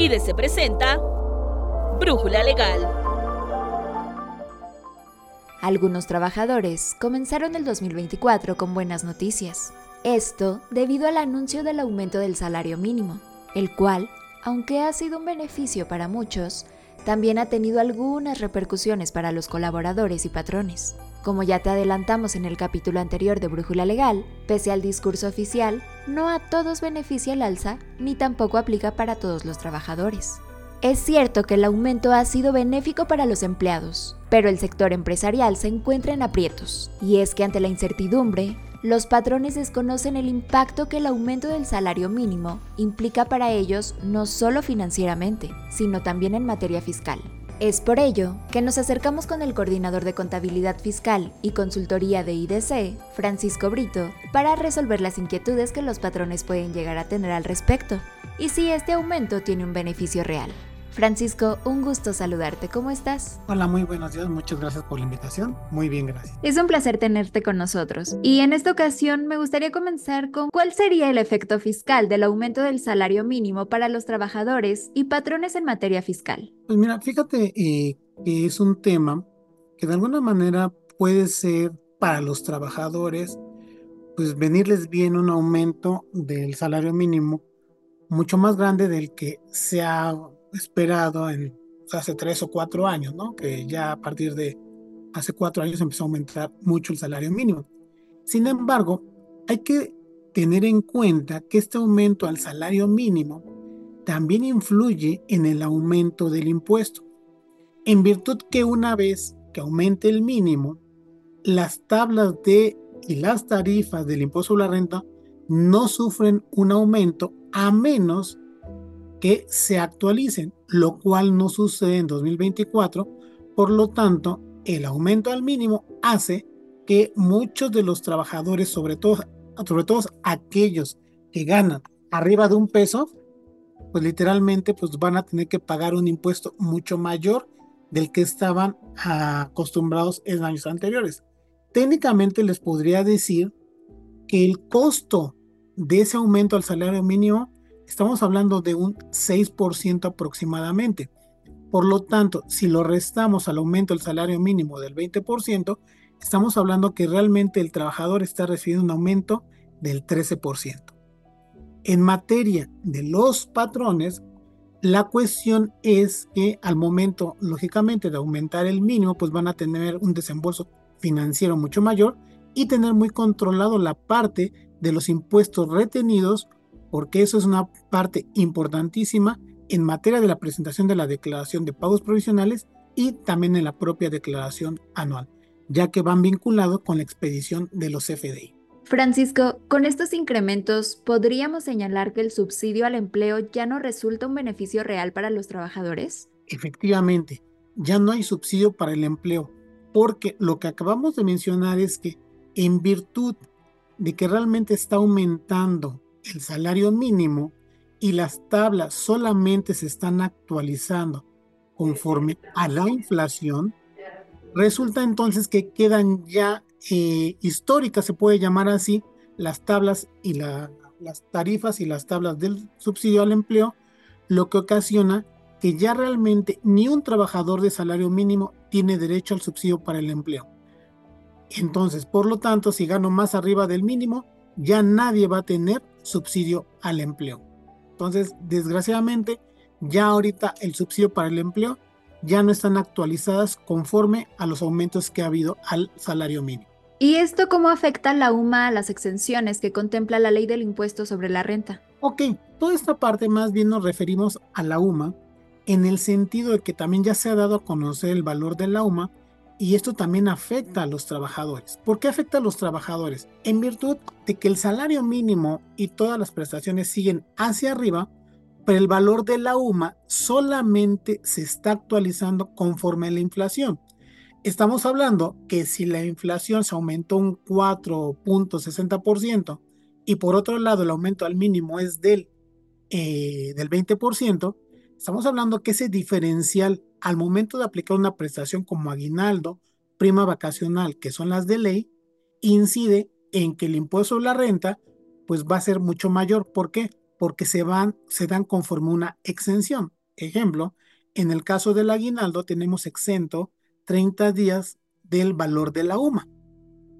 IDC presenta Brújula Legal. Algunos trabajadores comenzaron el 2024 con buenas noticias. Esto debido al anuncio del aumento del salario mínimo, el cual, aunque ha sido un beneficio para muchos, también ha tenido algunas repercusiones para los colaboradores y patrones. Como ya te adelantamos en el capítulo anterior de Brújula Legal, pese al discurso oficial, no a todos beneficia el alza ni tampoco aplica para todos los trabajadores. Es cierto que el aumento ha sido benéfico para los empleados, pero el sector empresarial se encuentra en aprietos, y es que ante la incertidumbre, los patrones desconocen el impacto que el aumento del salario mínimo implica para ellos no solo financieramente, sino también en materia fiscal. Es por ello que nos acercamos con el coordinador de contabilidad fiscal y consultoría de IDC, Francisco Brito, para resolver las inquietudes que los patrones pueden llegar a tener al respecto y si este aumento tiene un beneficio real. Francisco, un gusto saludarte. ¿Cómo estás? Hola, muy buenos días. Muchas gracias por la invitación. Muy bien, gracias. Es un placer tenerte con nosotros. Y en esta ocasión me gustaría comenzar con cuál sería el efecto fiscal del aumento del salario mínimo para los trabajadores y patrones en materia fiscal. Pues mira, fíjate eh, que es un tema que de alguna manera puede ser para los trabajadores, pues venirles bien un aumento del salario mínimo mucho más grande del que se ha esperado en hace tres o cuatro años, ¿no? Que ya a partir de hace cuatro años empezó a aumentar mucho el salario mínimo. Sin embargo, hay que tener en cuenta que este aumento al salario mínimo también influye en el aumento del impuesto, en virtud que una vez que aumente el mínimo, las tablas de y las tarifas del impuesto sobre la renta no sufren un aumento a menos que se actualicen, lo cual no sucede en 2024. Por lo tanto, el aumento al mínimo hace que muchos de los trabajadores, sobre todo, sobre todo aquellos que ganan arriba de un peso, pues literalmente pues van a tener que pagar un impuesto mucho mayor del que estaban acostumbrados en años anteriores. Técnicamente les podría decir que el costo de ese aumento al salario mínimo estamos hablando de un 6% aproximadamente. Por lo tanto, si lo restamos al aumento del salario mínimo del 20%, estamos hablando que realmente el trabajador está recibiendo un aumento del 13%. En materia de los patrones, la cuestión es que al momento, lógicamente, de aumentar el mínimo, pues van a tener un desembolso financiero mucho mayor y tener muy controlado la parte de los impuestos retenidos porque eso es una parte importantísima en materia de la presentación de la declaración de pagos provisionales y también en la propia declaración anual, ya que van vinculados con la expedición de los FDI. Francisco, con estos incrementos, ¿podríamos señalar que el subsidio al empleo ya no resulta un beneficio real para los trabajadores? Efectivamente, ya no hay subsidio para el empleo, porque lo que acabamos de mencionar es que en virtud de que realmente está aumentando el salario mínimo y las tablas solamente se están actualizando conforme a la inflación, resulta entonces que quedan ya eh, históricas, se puede llamar así, las tablas y las tarifas y las tablas del subsidio al empleo, lo que ocasiona que ya realmente ni un trabajador de salario mínimo tiene derecho al subsidio para el empleo. Entonces, por lo tanto, si gano más arriba del mínimo, ya nadie va a tener subsidio al empleo. Entonces, desgraciadamente, ya ahorita el subsidio para el empleo ya no están actualizadas conforme a los aumentos que ha habido al salario mínimo. ¿Y esto cómo afecta la UMA a las exenciones que contempla la ley del impuesto sobre la renta? Ok, toda esta parte más bien nos referimos a la UMA en el sentido de que también ya se ha dado a conocer el valor de la UMA y esto también afecta a los trabajadores. ¿Por qué afecta a los trabajadores? En virtud de que el salario mínimo y todas las prestaciones siguen hacia arriba, pero el valor de la UMA solamente se está actualizando conforme a la inflación. Estamos hablando que si la inflación se aumentó un 4.60% y por otro lado el aumento al mínimo es del, eh, del 20%, estamos hablando que ese diferencial al momento de aplicar una prestación como aguinaldo, prima vacacional, que son las de ley, incide en que el impuesto sobre la renta pues va a ser mucho mayor. ¿Por qué? porque se se dan conforme una exención. Ejemplo, en el caso del aguinaldo tenemos exento 30 días del valor de la UMA.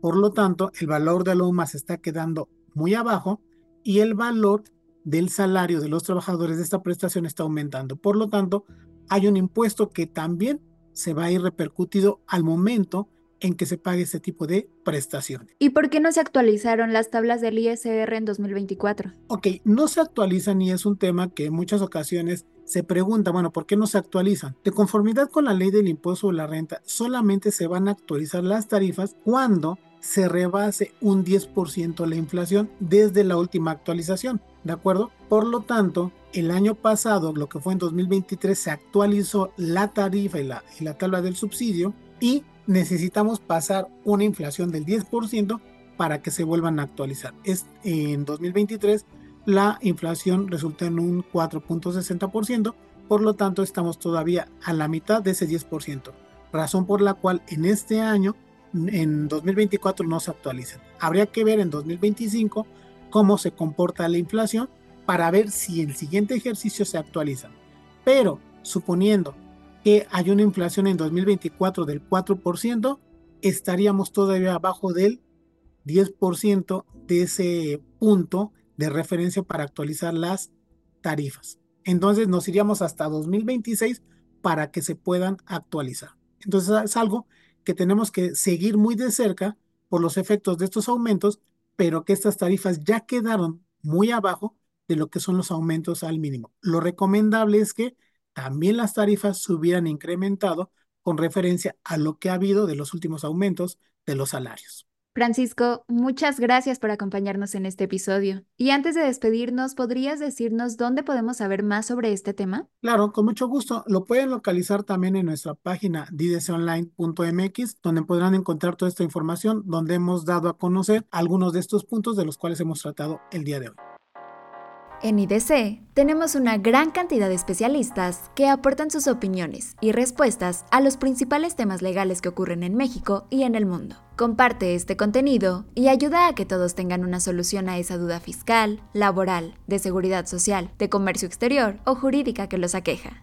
Por lo tanto, el valor de la UMA se está quedando muy abajo y el valor del salario de los trabajadores de esta prestación está aumentando. Por lo tanto, hay un impuesto que también se va a ir repercutido al momento en que se pague este tipo de prestaciones. ¿Y por qué no se actualizaron las tablas del ISR en 2024? Ok, no se actualizan y es un tema que en muchas ocasiones se pregunta, bueno, ¿por qué no se actualizan? De conformidad con la ley del impuesto sobre la renta, solamente se van a actualizar las tarifas cuando se rebase un 10% la inflación desde la última actualización, ¿de acuerdo? Por lo tanto, el año pasado, lo que fue en 2023, se actualizó la tarifa y la, y la tabla del subsidio y necesitamos pasar una inflación del 10% para que se vuelvan a actualizar. Es, en 2023 la inflación resulta en un 4.60%, por lo tanto estamos todavía a la mitad de ese 10%, razón por la cual en este año en 2024 no se actualizan. Habría que ver en 2025 cómo se comporta la inflación para ver si el siguiente ejercicio se actualiza. Pero suponiendo que hay una inflación en 2024 del 4%, estaríamos todavía abajo del 10% de ese punto de referencia para actualizar las tarifas. Entonces nos iríamos hasta 2026 para que se puedan actualizar. Entonces es algo que tenemos que seguir muy de cerca por los efectos de estos aumentos, pero que estas tarifas ya quedaron muy abajo de lo que son los aumentos al mínimo. Lo recomendable es que también las tarifas se hubieran incrementado con referencia a lo que ha habido de los últimos aumentos de los salarios. Francisco, muchas gracias por acompañarnos en este episodio. Y antes de despedirnos, ¿podrías decirnos dónde podemos saber más sobre este tema? Claro, con mucho gusto. Lo pueden localizar también en nuestra página didesonline.mx, donde podrán encontrar toda esta información, donde hemos dado a conocer algunos de estos puntos de los cuales hemos tratado el día de hoy. En IDC tenemos una gran cantidad de especialistas que aportan sus opiniones y respuestas a los principales temas legales que ocurren en México y en el mundo. Comparte este contenido y ayuda a que todos tengan una solución a esa duda fiscal, laboral, de seguridad social, de comercio exterior o jurídica que los aqueja.